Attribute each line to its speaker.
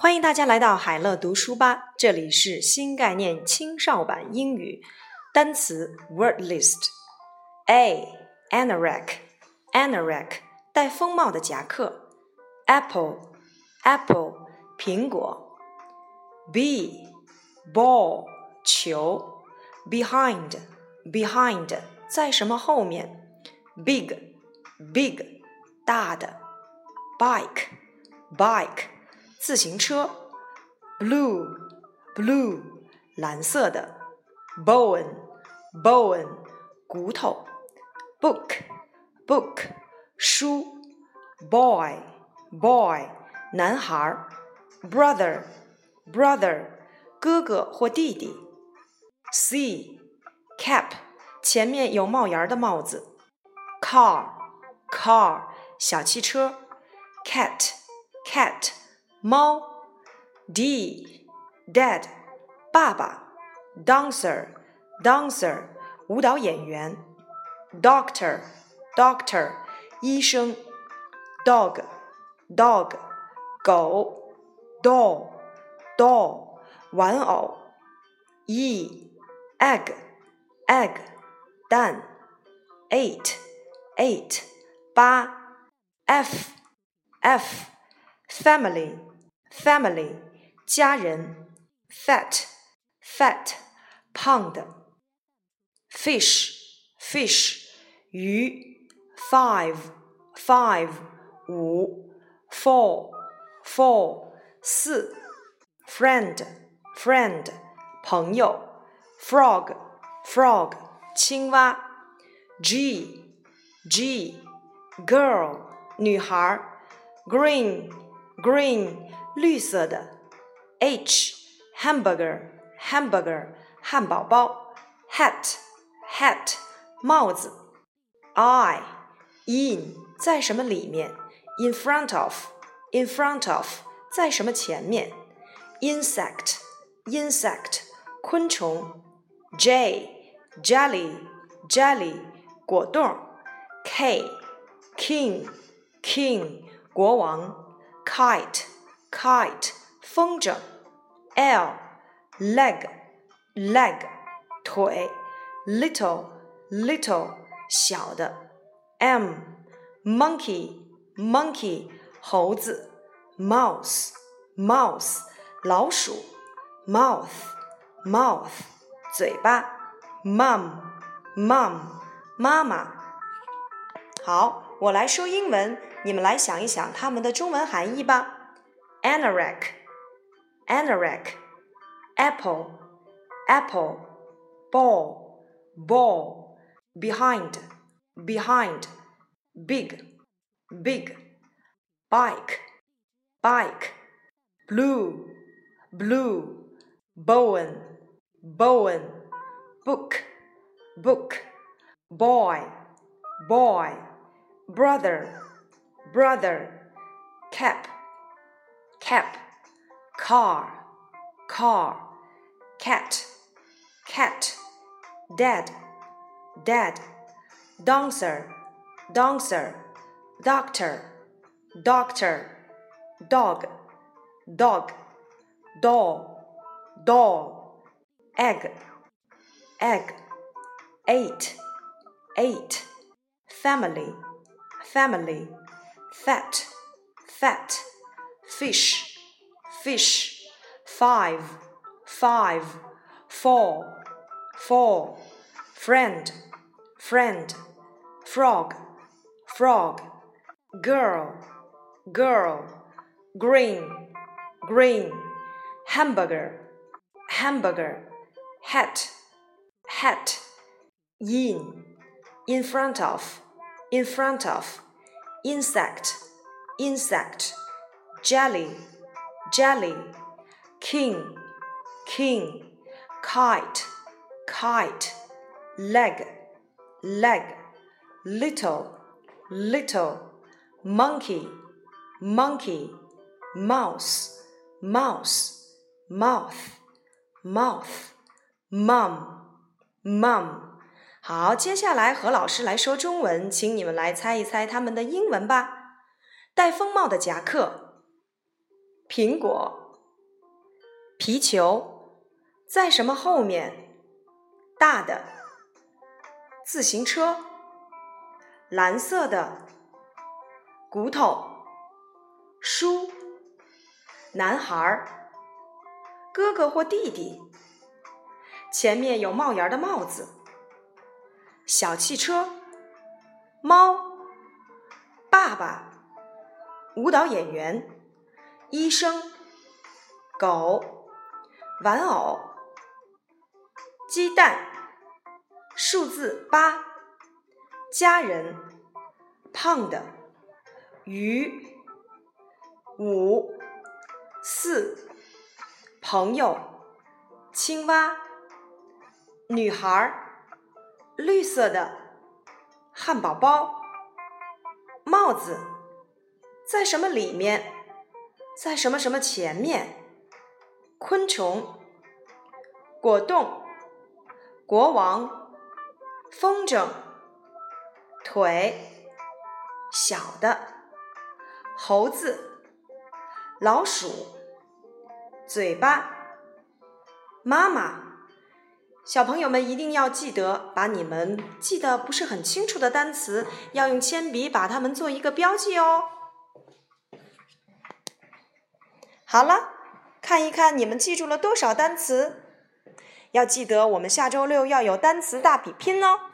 Speaker 1: 欢迎大家来到海乐读书吧，这里是新概念青少版英语单词 word list。A anorak anorak 戴风帽的夹克，apple apple 苹果。B ball 球，behind behind 在什么后面？big big 大的，bike bike 自行车，blue blue 蓝色的，bone bone 骨头，book book 书，boy boy 男孩，brother brother 哥哥或弟弟，c cap 前面有帽檐的帽子，car car 小汽车，cat cat 猫，d dad 爸爸，dancer dancer 舞蹈演员，doctor doctor 医生，dog dog 狗，doll doll 玩偶，e egg egg 蛋，eight eight 八，f f family family 家人，fat fat 胖的，fish fish 鱼，five five 五，four four 四，friend friend 朋友，frog frog 青蛙，g g girl 女孩，green green 绿色的，H hamburger hamburger 汉堡包，hat hat 帽子，I in 在什么里面，in front of in front of 在什么前面，insect insect 昆虫，J jelly jelly 果冻，K king king 国王 ，kite kite 风筝，l leg leg 腿，little little 小的，m monkey monkey 猴子，mouse mouse 老鼠，mouth mouth 嘴巴，mum mum 妈妈。好， 我来说英文你们来想一想它们的中文含义吧。Anorak anorak apple apple ball ball behind behind big big bike bike blue blue bone bone book book boy boy brother, brother, cap, cap, car, car, cat, cat, dad, dad, dancer, dancer, doctor, doctor, dog, dog, doll, doll, egg, egg, eight, eight, family, family, fat, fat. Fish, fish, five, five, four, four, friend, friend, frog, frog, girl, girl, green, green, hamburger, hamburger, hat, hat, in, in front of, in front of, insect, insect jelly, jelly, king, king, kite, kite, leg, leg, little, little, monkey, monkey, mouse, mouse, mouth, mouth, mum, mum。好，接下来和老师来说中文，请你们来猜一猜他们的英文吧。戴风帽的夹克。苹果皮球在什么后面？大的自行车，蓝色的骨头，书，男孩儿，哥哥或弟弟，前面有帽檐的帽子，小汽车，猫，爸爸，舞蹈演员，医生，狗，玩偶。鸡蛋，数字八，家人，胖的，鱼，五，四，朋友，青蛙，女孩儿，绿色的，汉堡包，帽子，在什么里面？在什么什么前面？昆虫，果冻。国王，风筝，腿，小的，猴子，老鼠，嘴巴，妈妈，小朋友们一定要记得，把你们记得不是很清楚的单词，要用铅笔把它们做一个标记哦。好了，看一看你们记住了多少单词。要记得，我们下周六要有单词大比拼哦。